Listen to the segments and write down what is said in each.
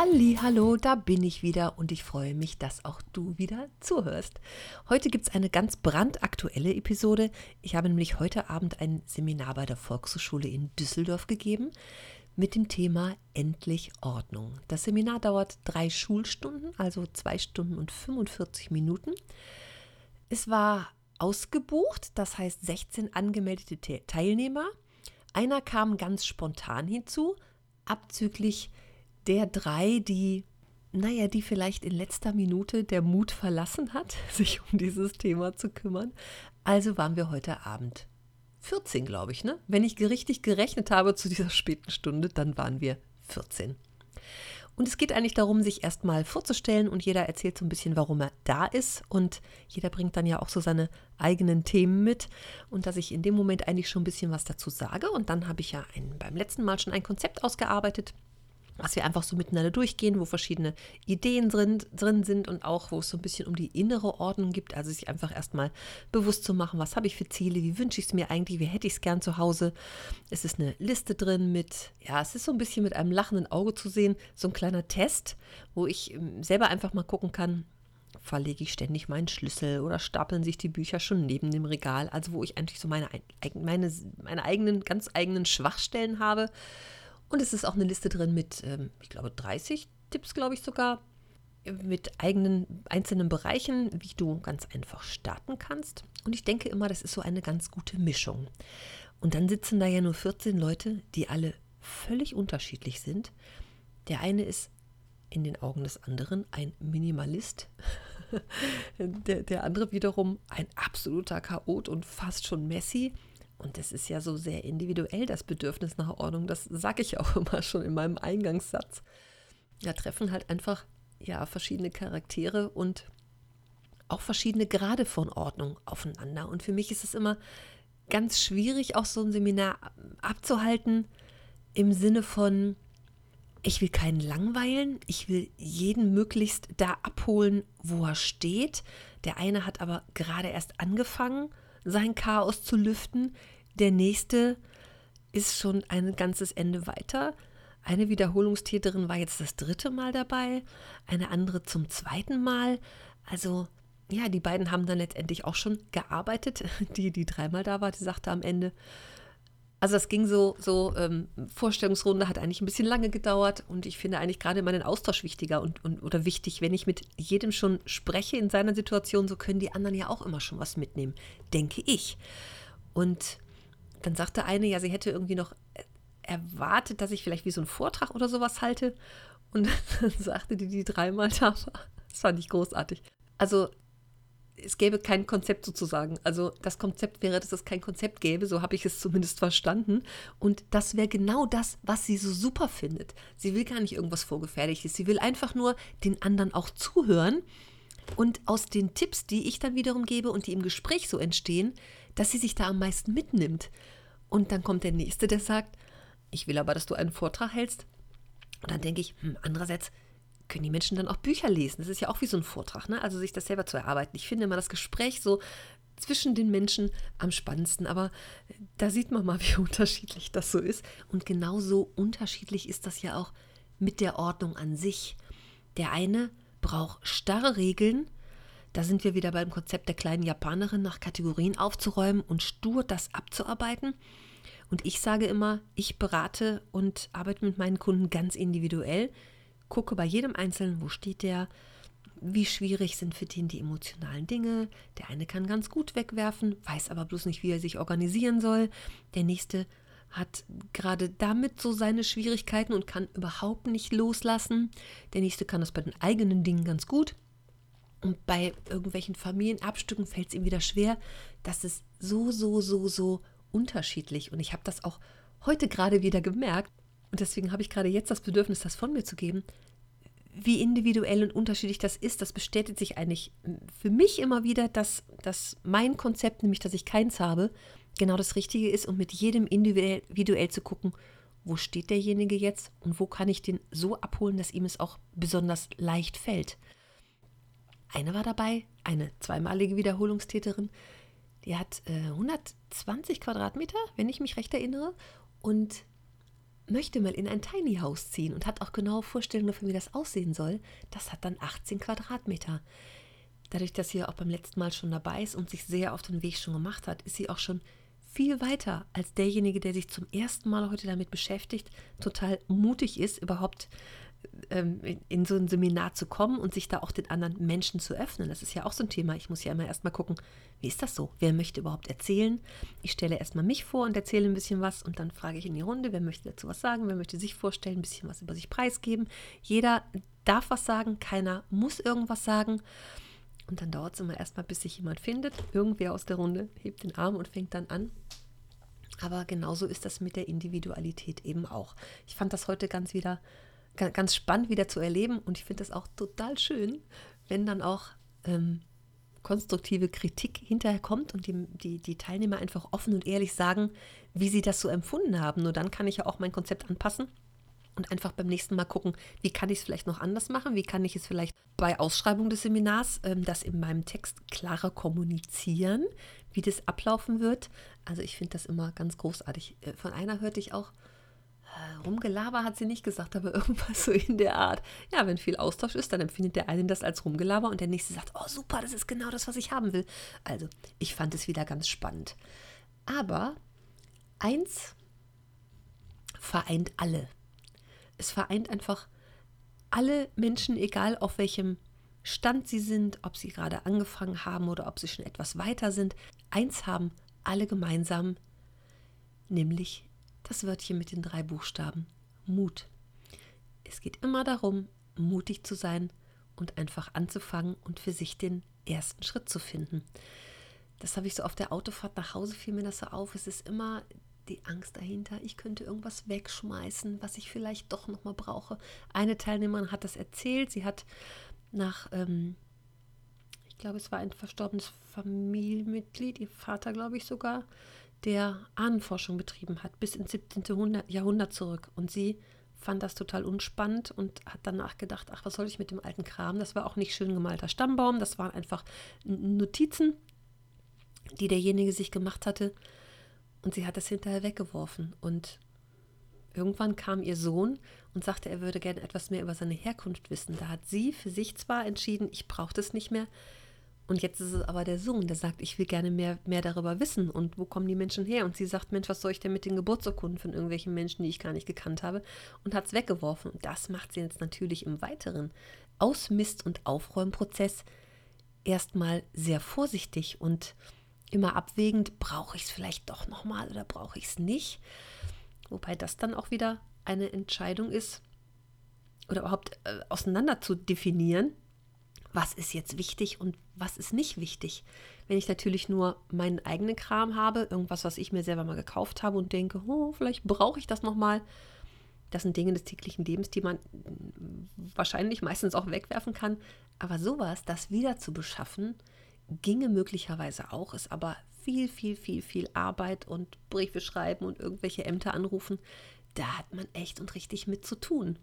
Halli, hallo, da bin ich wieder und ich freue mich, dass auch du wieder zuhörst. Heute gibt es eine ganz brandaktuelle Episode. Ich habe nämlich heute Abend ein Seminar bei der Volkshochschule in Düsseldorf gegeben mit dem Thema Endlich Ordnung. Das Seminar dauert drei Schulstunden, also zwei Stunden und 45 Minuten. Es war ausgebucht, das heißt 16 angemeldete Teilnehmer. Einer kam ganz spontan hinzu, abzüglich der drei, die, naja, die vielleicht in letzter Minute der Mut verlassen hat, sich um dieses Thema zu kümmern. Also waren wir heute Abend 14, glaube ich, ne? Wenn ich richtig gerechnet habe zu dieser späten Stunde, dann waren wir 14. Und es geht eigentlich darum, sich erstmal vorzustellen und jeder erzählt so ein bisschen, warum er da ist. Und jeder bringt dann ja auch so seine eigenen Themen mit. Und dass ich in dem Moment eigentlich schon ein bisschen was dazu sage. Und dann habe ich ja ein, beim letzten Mal schon ein Konzept ausgearbeitet, was wir einfach so miteinander durchgehen, wo verschiedene Ideen drin, drin sind und auch, wo es so ein bisschen um die innere Ordnung gibt, also sich einfach erstmal bewusst zu machen, was habe ich für Ziele, wie wünsche ich es mir eigentlich, wie hätte ich es gern zu Hause. Es ist eine Liste drin mit, ja, es ist so ein bisschen mit einem lachenden Auge zu sehen, so ein kleiner Test, wo ich ähm, selber einfach mal gucken kann, verlege ich ständig meinen Schlüssel oder stapeln sich die Bücher schon neben dem Regal, also wo ich eigentlich so meine, meine, meine eigenen, ganz eigenen Schwachstellen habe und es ist auch eine Liste drin mit, ähm, ich glaube, 30 Tipps, glaube ich sogar, mit eigenen einzelnen Bereichen, wie du ganz einfach starten kannst. Und ich denke immer, das ist so eine ganz gute Mischung. Und dann sitzen da ja nur 14 Leute, die alle völlig unterschiedlich sind. Der eine ist in den Augen des anderen ein Minimalist. der, der andere wiederum ein absoluter Chaot und fast schon Messi. Und das ist ja so sehr individuell, das Bedürfnis nach Ordnung. Das sage ich auch immer schon in meinem Eingangssatz. Da treffen halt einfach ja verschiedene Charaktere und auch verschiedene Grade von Ordnung aufeinander. Und für mich ist es immer ganz schwierig, auch so ein Seminar abzuhalten im Sinne von, ich will keinen langweilen, ich will jeden möglichst da abholen, wo er steht. Der eine hat aber gerade erst angefangen sein Chaos zu lüften. Der nächste ist schon ein ganzes Ende weiter. Eine Wiederholungstäterin war jetzt das dritte Mal dabei, eine andere zum zweiten Mal. Also ja, die beiden haben dann letztendlich auch schon gearbeitet. Die, die dreimal da war, die sagte am Ende, also das ging so, so ähm, Vorstellungsrunde hat eigentlich ein bisschen lange gedauert und ich finde eigentlich gerade immer den Austausch wichtiger und, und oder wichtig, wenn ich mit jedem schon spreche in seiner Situation, so können die anderen ja auch immer schon was mitnehmen, denke ich. Und dann sagte eine, ja, sie hätte irgendwie noch erwartet, dass ich vielleicht wie so einen Vortrag oder sowas halte. Und dann sagte die, die dreimal da war. Das fand ich großartig. Also es gäbe kein Konzept sozusagen. Also das Konzept wäre, dass es kein Konzept gäbe, so habe ich es zumindest verstanden. Und das wäre genau das, was sie so super findet. Sie will gar nicht irgendwas Vorgefertigtes. Sie will einfach nur den anderen auch zuhören. Und aus den Tipps, die ich dann wiederum gebe und die im Gespräch so entstehen, dass sie sich da am meisten mitnimmt. Und dann kommt der Nächste, der sagt, ich will aber, dass du einen Vortrag hältst. Und dann denke ich, hm, andererseits, können die Menschen dann auch Bücher lesen. Das ist ja auch wie so ein Vortrag, ne? also sich das selber zu erarbeiten. Ich finde immer das Gespräch so zwischen den Menschen am spannendsten, aber da sieht man mal, wie unterschiedlich das so ist. Und genauso unterschiedlich ist das ja auch mit der Ordnung an sich. Der eine braucht starre Regeln, da sind wir wieder beim Konzept der kleinen Japanerin, nach Kategorien aufzuräumen und stur das abzuarbeiten. Und ich sage immer, ich berate und arbeite mit meinen Kunden ganz individuell gucke bei jedem Einzelnen, wo steht der, wie schwierig sind für den die emotionalen Dinge. Der eine kann ganz gut wegwerfen, weiß aber bloß nicht, wie er sich organisieren soll. Der nächste hat gerade damit so seine Schwierigkeiten und kann überhaupt nicht loslassen. Der nächste kann das bei den eigenen Dingen ganz gut. Und bei irgendwelchen Familienabstücken fällt es ihm wieder schwer. Das ist so, so, so, so unterschiedlich. Und ich habe das auch heute gerade wieder gemerkt. Und deswegen habe ich gerade jetzt das Bedürfnis, das von mir zu geben. Wie individuell und unterschiedlich das ist, das bestätigt sich eigentlich für mich immer wieder, dass, dass mein Konzept, nämlich dass ich keins habe, genau das Richtige ist und mit jedem individuell zu gucken, wo steht derjenige jetzt und wo kann ich den so abholen, dass ihm es auch besonders leicht fällt. Eine war dabei, eine zweimalige Wiederholungstäterin, die hat äh, 120 Quadratmeter, wenn ich mich recht erinnere, und möchte mal in ein Tiny House ziehen und hat auch genaue Vorstellungen davon, wie das aussehen soll. Das hat dann 18 Quadratmeter. Dadurch, dass sie auch beim letzten Mal schon dabei ist und sich sehr auf den Weg schon gemacht hat, ist sie auch schon viel weiter als derjenige, der sich zum ersten Mal heute damit beschäftigt, total mutig ist, überhaupt in so ein Seminar zu kommen und sich da auch den anderen Menschen zu öffnen. Das ist ja auch so ein Thema. Ich muss ja immer erstmal gucken, wie ist das so? Wer möchte überhaupt erzählen? Ich stelle erstmal mich vor und erzähle ein bisschen was und dann frage ich in die Runde, wer möchte dazu was sagen, wer möchte sich vorstellen, ein bisschen was über sich preisgeben. Jeder darf was sagen, keiner muss irgendwas sagen. Und dann dauert es immer erstmal, bis sich jemand findet. Irgendwer aus der Runde hebt den Arm und fängt dann an. Aber genauso ist das mit der Individualität eben auch. Ich fand das heute ganz wieder ganz spannend wieder zu erleben und ich finde das auch total schön, wenn dann auch ähm, konstruktive Kritik hinterher kommt und die, die, die Teilnehmer einfach offen und ehrlich sagen, wie sie das so empfunden haben. Nur dann kann ich ja auch mein Konzept anpassen und einfach beim nächsten Mal gucken, wie kann ich es vielleicht noch anders machen, wie kann ich es vielleicht bei Ausschreibung des Seminars ähm, das in meinem Text klarer kommunizieren, wie das ablaufen wird. Also ich finde das immer ganz großartig. Äh, von einer hörte ich auch, Rumgelaber hat sie nicht gesagt, aber irgendwas so in der Art. Ja, wenn viel Austausch ist, dann empfindet der eine das als Rumgelaber und der nächste sagt, oh super, das ist genau das, was ich haben will. Also, ich fand es wieder ganz spannend. Aber eins vereint alle. Es vereint einfach alle Menschen, egal auf welchem Stand sie sind, ob sie gerade angefangen haben oder ob sie schon etwas weiter sind. Eins haben alle gemeinsam, nämlich das Wörtchen mit den drei Buchstaben Mut. Es geht immer darum, mutig zu sein und einfach anzufangen und für sich den ersten Schritt zu finden. Das habe ich so auf der Autofahrt nach Hause, fiel mir das so auf. Es ist immer die Angst dahinter, ich könnte irgendwas wegschmeißen, was ich vielleicht doch nochmal brauche. Eine Teilnehmerin hat das erzählt. Sie hat nach, ähm, ich glaube, es war ein verstorbenes Familienmitglied, ihr Vater, glaube ich sogar, der Ahnenforschung betrieben hat, bis ins 17. Jahrhundert zurück. Und sie fand das total unspannend und hat danach gedacht, ach, was soll ich mit dem alten Kram? Das war auch nicht schön gemalter Stammbaum, das waren einfach Notizen, die derjenige sich gemacht hatte. Und sie hat das hinterher weggeworfen. Und irgendwann kam ihr Sohn und sagte, er würde gerne etwas mehr über seine Herkunft wissen. Da hat sie für sich zwar entschieden, ich brauche das nicht mehr, und jetzt ist es aber der Sohn, der sagt, ich will gerne mehr, mehr darüber wissen und wo kommen die Menschen her? Und sie sagt, Mensch, was soll ich denn mit den Geburtsurkunden von irgendwelchen Menschen, die ich gar nicht gekannt habe? Und hat es weggeworfen. Und das macht sie jetzt natürlich im weiteren Ausmist- und Aufräumprozess erstmal sehr vorsichtig und immer abwägend, brauche ich es vielleicht doch nochmal oder brauche ich es nicht? Wobei das dann auch wieder eine Entscheidung ist, oder überhaupt äh, auseinander zu definieren, was ist jetzt wichtig und was ist nicht wichtig. Wenn ich natürlich nur meinen eigenen Kram habe, irgendwas, was ich mir selber mal gekauft habe und denke, oh, vielleicht brauche ich das nochmal. Das sind Dinge des täglichen Lebens, die man wahrscheinlich meistens auch wegwerfen kann. Aber sowas, das wieder zu beschaffen, ginge möglicherweise auch, ist aber viel, viel, viel, viel Arbeit und Briefe schreiben und irgendwelche Ämter anrufen. Da hat man echt und richtig mit zu tun.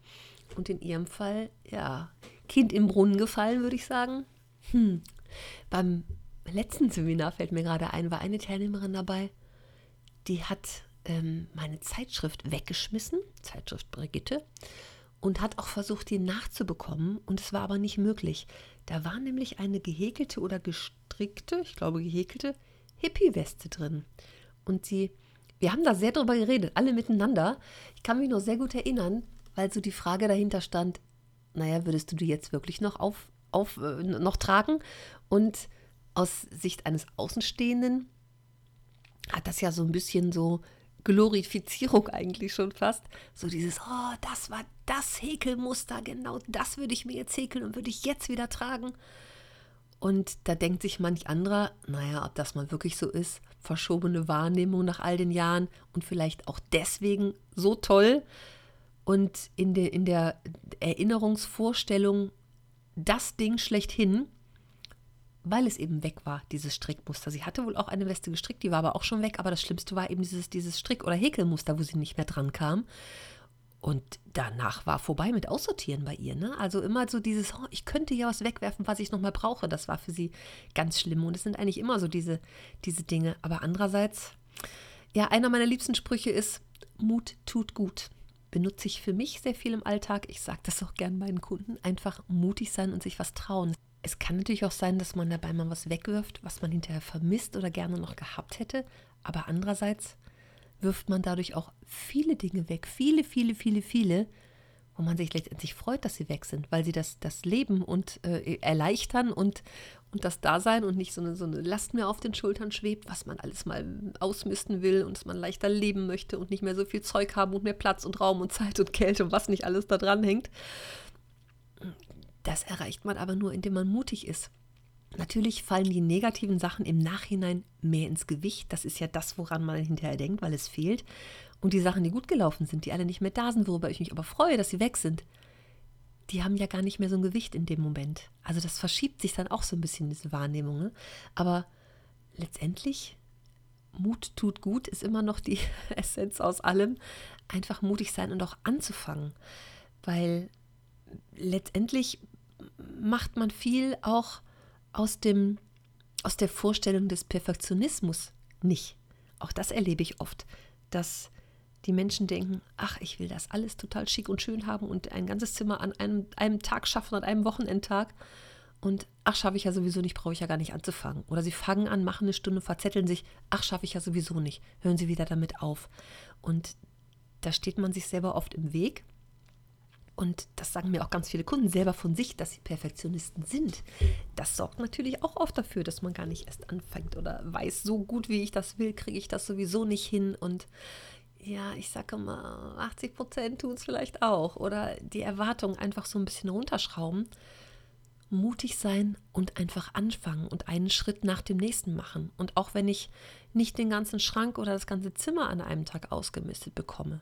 Und in ihrem Fall, ja, Kind im Brunnen gefallen, würde ich sagen. Hm. Beim letzten Seminar fällt mir gerade ein, war eine Teilnehmerin dabei, die hat ähm, meine Zeitschrift weggeschmissen, Zeitschrift Brigitte, und hat auch versucht, die nachzubekommen. Und es war aber nicht möglich. Da war nämlich eine gehäkelte oder gestrickte, ich glaube gehäkelte, Hippie-Weste drin. Und sie, wir haben da sehr drüber geredet, alle miteinander. Ich kann mich noch sehr gut erinnern, weil so die Frage dahinter stand, naja, würdest du die jetzt wirklich noch auf, auf äh, noch tragen? Und aus Sicht eines Außenstehenden hat das ja so ein bisschen so Glorifizierung eigentlich schon fast. So dieses, oh, das war das Häkelmuster, genau das würde ich mir jetzt häkeln und würde ich jetzt wieder tragen. Und da denkt sich manch anderer, naja, ob das mal wirklich so ist, verschobene Wahrnehmung nach all den Jahren und vielleicht auch deswegen so toll. Und in, de, in der Erinnerungsvorstellung das Ding schlechthin, weil es eben weg war, dieses Strickmuster. Sie hatte wohl auch eine Weste gestrickt, die war aber auch schon weg, aber das Schlimmste war eben dieses, dieses Strick- oder Häkelmuster, wo sie nicht mehr dran kam. Und danach war vorbei mit Aussortieren bei ihr. Ne? Also immer so dieses, oh, ich könnte ja was wegwerfen, was ich nochmal brauche. Das war für sie ganz schlimm. Und es sind eigentlich immer so diese, diese Dinge. Aber andererseits, ja, einer meiner liebsten Sprüche ist, Mut tut gut. Benutze ich für mich sehr viel im Alltag. Ich sage das auch gern meinen Kunden. Einfach mutig sein und sich was trauen. Es kann natürlich auch sein, dass man dabei mal was wegwirft, was man hinterher vermisst oder gerne noch gehabt hätte. Aber andererseits wirft man dadurch auch viele Dinge weg, viele, viele, viele, viele, wo man sich letztendlich freut, dass sie weg sind, weil sie das, das Leben und äh, erleichtern und, und das Dasein und nicht so eine, so eine Last mehr auf den Schultern schwebt, was man alles mal ausmisten will und dass man leichter leben möchte und nicht mehr so viel Zeug haben und mehr Platz und Raum und Zeit und Kälte und was nicht alles da dran hängt. Das erreicht man aber nur, indem man mutig ist. Natürlich fallen die negativen Sachen im Nachhinein mehr ins Gewicht. Das ist ja das, woran man hinterher denkt, weil es fehlt. Und die Sachen, die gut gelaufen sind, die alle nicht mehr da sind, worüber ich mich aber freue, dass sie weg sind, die haben ja gar nicht mehr so ein Gewicht in dem Moment. Also das verschiebt sich dann auch so ein bisschen, diese Wahrnehmung. Ne? Aber letztendlich, Mut tut gut, ist immer noch die Essenz aus allem. Einfach mutig sein und auch anzufangen. Weil letztendlich macht man viel auch aus, dem, aus der Vorstellung des Perfektionismus nicht. Auch das erlebe ich oft, dass die Menschen denken, ach, ich will das alles total schick und schön haben und ein ganzes Zimmer an einem, einem Tag schaffen, an einem Wochenendtag. Und ach, schaffe ich ja sowieso nicht, brauche ich ja gar nicht anzufangen. Oder sie fangen an, machen eine Stunde, verzetteln sich, ach, schaffe ich ja sowieso nicht, hören sie wieder damit auf. Und da steht man sich selber oft im Weg und das sagen mir auch ganz viele Kunden selber von sich, dass sie Perfektionisten sind. Das sorgt natürlich auch oft dafür, dass man gar nicht erst anfängt oder weiß, so gut wie ich das will, kriege ich das sowieso nicht hin. Und ja, ich sage mal, 80 Prozent tun es vielleicht auch. Oder die Erwartung einfach so ein bisschen runterschrauben. Mutig sein und einfach anfangen und einen Schritt nach dem nächsten machen. Und auch wenn ich nicht den ganzen Schrank oder das ganze Zimmer an einem Tag ausgemistet bekomme,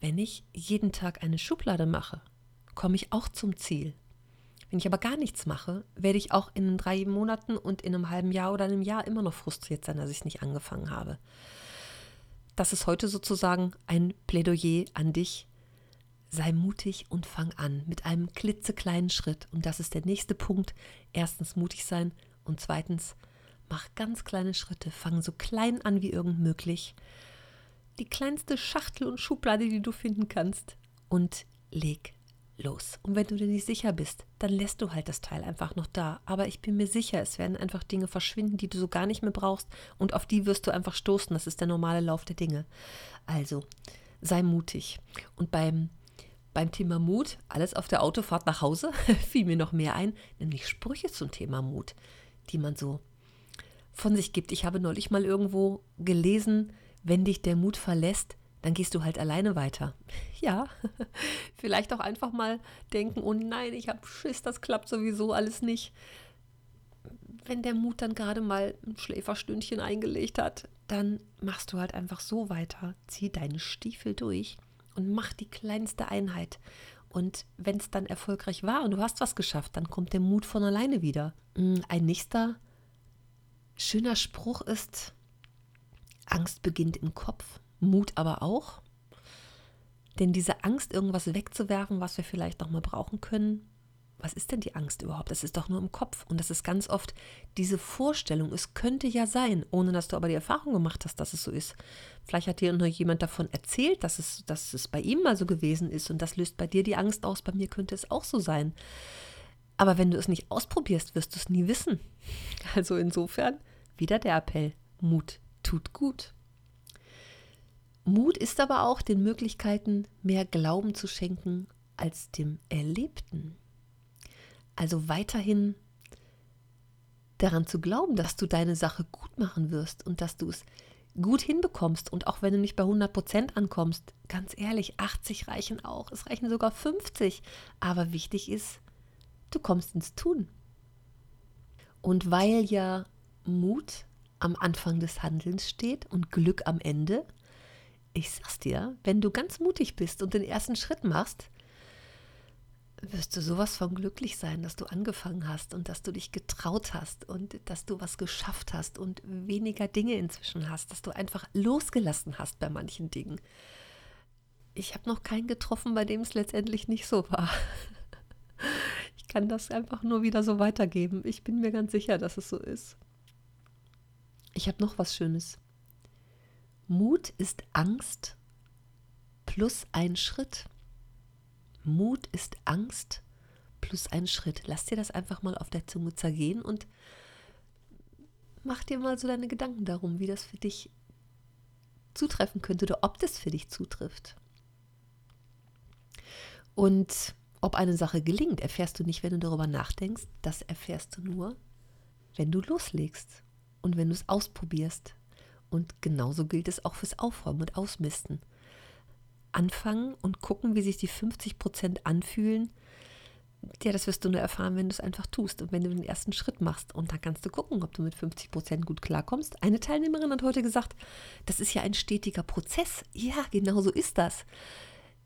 wenn ich jeden Tag eine Schublade mache, komme ich auch zum Ziel. Wenn ich aber gar nichts mache, werde ich auch in drei Monaten und in einem halben Jahr oder einem Jahr immer noch frustriert sein, dass ich es nicht angefangen habe. Das ist heute sozusagen ein Plädoyer an dich. Sei mutig und fang an mit einem klitzekleinen Schritt. Und das ist der nächste Punkt. Erstens mutig sein und zweitens mach ganz kleine Schritte. Fang so klein an wie irgend möglich die kleinste Schachtel und Schublade, die du finden kannst und leg los. Und wenn du dir nicht sicher bist, dann lässt du halt das Teil einfach noch da. Aber ich bin mir sicher, es werden einfach Dinge verschwinden, die du so gar nicht mehr brauchst und auf die wirst du einfach stoßen. Das ist der normale Lauf der Dinge. Also, sei mutig. Und beim beim Thema Mut, alles auf der Autofahrt nach Hause, fiel mir noch mehr ein, nämlich Sprüche zum Thema Mut, die man so von sich gibt. Ich habe neulich mal irgendwo gelesen, wenn dich der Mut verlässt, dann gehst du halt alleine weiter. Ja, vielleicht auch einfach mal denken, oh nein, ich habe Schiss, das klappt sowieso alles nicht. Wenn der Mut dann gerade mal ein Schläferstündchen eingelegt hat, dann machst du halt einfach so weiter. Zieh deine Stiefel durch und mach die kleinste Einheit. Und wenn es dann erfolgreich war und du hast was geschafft, dann kommt der Mut von alleine wieder. Hm, ein nächster schöner Spruch ist, Angst beginnt im Kopf, Mut aber auch. Denn diese Angst, irgendwas wegzuwerfen, was wir vielleicht noch mal brauchen können, was ist denn die Angst überhaupt? Das ist doch nur im Kopf. Und das ist ganz oft diese Vorstellung, es könnte ja sein, ohne dass du aber die Erfahrung gemacht hast, dass es so ist. Vielleicht hat dir nur jemand davon erzählt, dass es, dass es bei ihm mal so gewesen ist und das löst bei dir die Angst aus, bei mir könnte es auch so sein. Aber wenn du es nicht ausprobierst, wirst du es nie wissen. Also insofern wieder der Appell, Mut tut gut. Mut ist aber auch den Möglichkeiten mehr Glauben zu schenken als dem Erlebten. Also weiterhin daran zu glauben, dass du deine Sache gut machen wirst und dass du es gut hinbekommst. Und auch wenn du nicht bei 100 Prozent ankommst, ganz ehrlich, 80 reichen auch, es reichen sogar 50. Aber wichtig ist, du kommst ins Tun. Und weil ja Mut am Anfang des Handelns steht und Glück am Ende, ich sag's dir, wenn du ganz mutig bist und den ersten Schritt machst, wirst du sowas von glücklich sein, dass du angefangen hast und dass du dich getraut hast und dass du was geschafft hast und weniger Dinge inzwischen hast, dass du einfach losgelassen hast bei manchen Dingen. Ich habe noch keinen getroffen, bei dem es letztendlich nicht so war. Ich kann das einfach nur wieder so weitergeben. Ich bin mir ganz sicher, dass es so ist. Ich habe noch was Schönes. Mut ist Angst plus ein Schritt. Mut ist Angst plus ein Schritt. Lass dir das einfach mal auf der Zunge zergehen und mach dir mal so deine Gedanken darum, wie das für dich zutreffen könnte oder ob das für dich zutrifft. Und ob eine Sache gelingt, erfährst du nicht, wenn du darüber nachdenkst. Das erfährst du nur, wenn du loslegst und wenn du es ausprobierst. Und genauso gilt es auch fürs Aufräumen und Ausmisten. Anfangen und gucken, wie sich die 50 Prozent anfühlen. Ja, das wirst du nur erfahren, wenn du es einfach tust und wenn du den ersten Schritt machst. Und dann kannst du gucken, ob du mit 50 Prozent gut klarkommst. Eine Teilnehmerin hat heute gesagt, das ist ja ein stetiger Prozess. Ja, genau so ist das.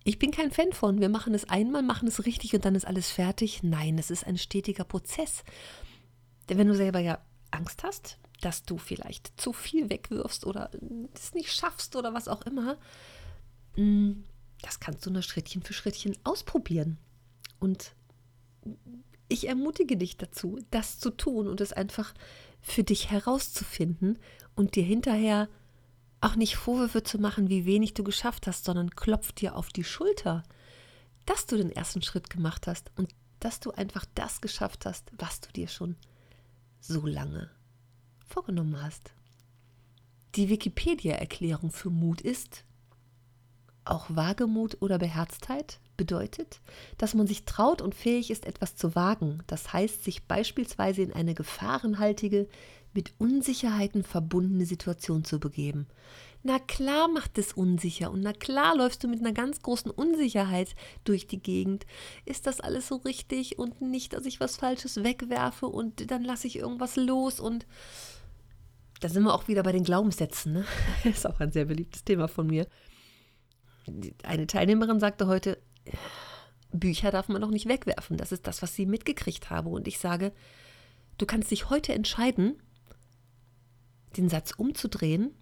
Ich bin kein Fan von, wir machen es einmal, machen es richtig und dann ist alles fertig. Nein, es ist ein stetiger Prozess. Denn wenn du selber ja Angst hast, dass du vielleicht zu viel wegwirfst oder es nicht schaffst oder was auch immer, mm, das kannst du nur Schrittchen für Schrittchen ausprobieren. Und ich ermutige dich dazu, das zu tun und es einfach für dich herauszufinden und dir hinterher auch nicht Vorwürfe zu machen, wie wenig du geschafft hast, sondern klopf dir auf die Schulter, dass du den ersten Schritt gemacht hast und dass du einfach das geschafft hast, was du dir schon so lange vorgenommen hast. Die Wikipedia-Erklärung für Mut ist, auch Wagemut oder Beherztheit bedeutet, dass man sich traut und fähig ist, etwas zu wagen. Das heißt, sich beispielsweise in eine gefahrenhaltige, mit Unsicherheiten verbundene Situation zu begeben. Na klar macht es unsicher und na klar läufst du mit einer ganz großen Unsicherheit durch die Gegend. Ist das alles so richtig und nicht, dass ich was Falsches wegwerfe und dann lasse ich irgendwas los und da sind wir auch wieder bei den Glaubenssätzen. Ne? Das ist auch ein sehr beliebtes Thema von mir. Eine Teilnehmerin sagte heute, Bücher darf man doch nicht wegwerfen. Das ist das, was sie mitgekriegt habe. Und ich sage, du kannst dich heute entscheiden, den Satz umzudrehen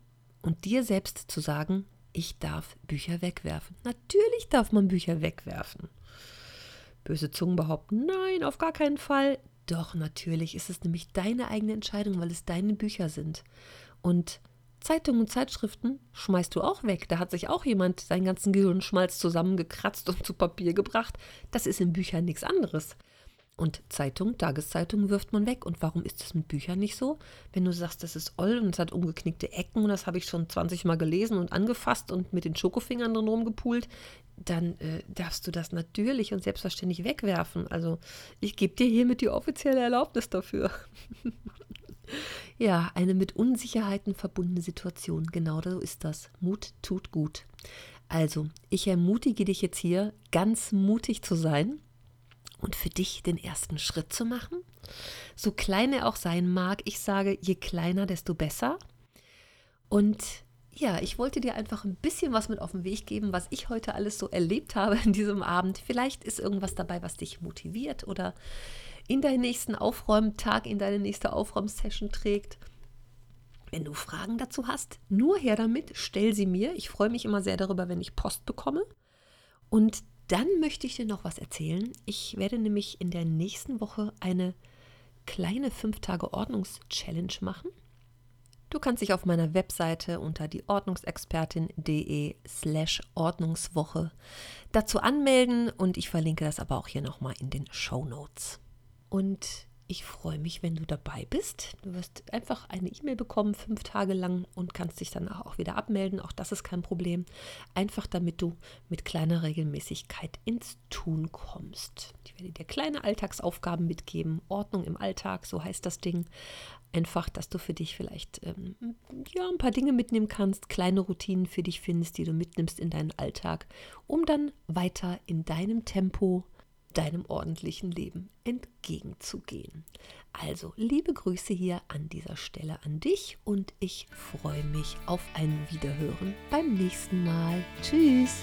und dir selbst zu sagen, ich darf Bücher wegwerfen. Natürlich darf man Bücher wegwerfen. Böse Zungen behaupten, nein, auf gar keinen Fall. Doch, natürlich ist es nämlich deine eigene Entscheidung, weil es deine Bücher sind. Und Zeitungen und Zeitschriften schmeißt du auch weg. Da hat sich auch jemand seinen ganzen Gehirnschmalz zusammengekratzt und zu Papier gebracht. Das ist in Büchern nichts anderes. Und Zeitung, Tageszeitung wirft man weg. Und warum ist das mit Büchern nicht so? Wenn du sagst, das ist oll und es hat umgeknickte Ecken und das habe ich schon 20 Mal gelesen und angefasst und mit den Schokofingern drin rumgepult, dann äh, darfst du das natürlich und selbstverständlich wegwerfen. Also ich gebe dir hiermit die offizielle Erlaubnis dafür. ja, eine mit Unsicherheiten verbundene Situation. Genau so ist das. Mut tut gut. Also, ich ermutige dich jetzt hier, ganz mutig zu sein und für dich den ersten Schritt zu machen. So klein er auch sein mag, ich sage, je kleiner, desto besser. Und ja, ich wollte dir einfach ein bisschen was mit auf den Weg geben, was ich heute alles so erlebt habe in diesem Abend. Vielleicht ist irgendwas dabei, was dich motiviert oder in deinen nächsten Aufräumtag, in deine nächste Aufräumsession trägt. Wenn du Fragen dazu hast, nur her damit, stell sie mir. Ich freue mich immer sehr darüber, wenn ich Post bekomme. Und dann möchte ich dir noch was erzählen. Ich werde nämlich in der nächsten Woche eine kleine 5-Tage-Ordnungs-Challenge machen. Du kannst dich auf meiner Webseite unter die Ordnungsexpertin.de slash Ordnungswoche dazu anmelden und ich verlinke das aber auch hier nochmal in den Show Notes. Und ich freue mich, wenn du dabei bist. Du wirst einfach eine E-Mail bekommen, fünf Tage lang und kannst dich dann auch wieder abmelden. Auch das ist kein Problem. Einfach damit du mit kleiner Regelmäßigkeit ins Tun kommst. Ich werde dir kleine Alltagsaufgaben mitgeben. Ordnung im Alltag, so heißt das Ding. Einfach, dass du für dich vielleicht ähm, ja, ein paar Dinge mitnehmen kannst, kleine Routinen für dich findest, die du mitnimmst in deinen Alltag, um dann weiter in deinem Tempo deinem ordentlichen Leben entgegenzugehen. Also liebe Grüße hier an dieser Stelle an dich und ich freue mich auf ein Wiederhören beim nächsten Mal. Tschüss!